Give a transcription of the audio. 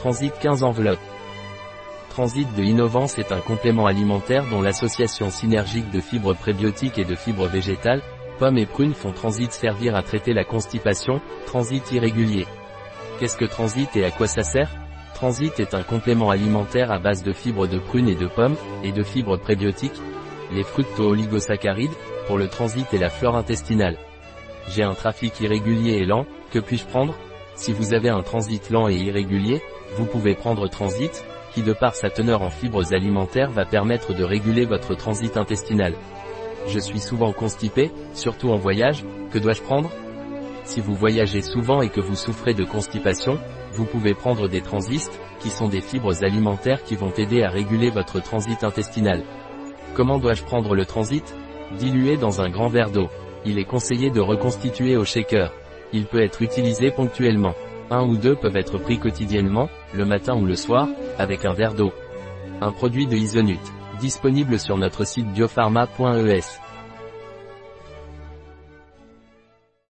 Transit 15 enveloppes. Transit de Innovance est un complément alimentaire dont l'association synergique de fibres prébiotiques et de fibres végétales, pommes et prunes font Transit servir à traiter la constipation, transit irrégulier. Qu'est-ce que Transit et à quoi ça sert? Transit est un complément alimentaire à base de fibres de prunes et de pommes, et de fibres prébiotiques, les fructo-oligosaccharides, pour le transit et la flore intestinale. J'ai un trafic irrégulier et lent, que puis-je prendre? Si vous avez un transit lent et irrégulier, vous pouvez prendre Transit, qui de par sa teneur en fibres alimentaires va permettre de réguler votre transit intestinal. Je suis souvent constipé, surtout en voyage, que dois-je prendre? Si vous voyagez souvent et que vous souffrez de constipation, vous pouvez prendre des transistes, qui sont des fibres alimentaires qui vont aider à réguler votre transit intestinal. Comment dois-je prendre le transit? Dilué dans un grand verre d'eau. Il est conseillé de reconstituer au shaker. Il peut être utilisé ponctuellement. Un ou deux peuvent être pris quotidiennement, le matin ou le soir, avec un verre d'eau. Un produit de Isonut. Disponible sur notre site biopharma.es.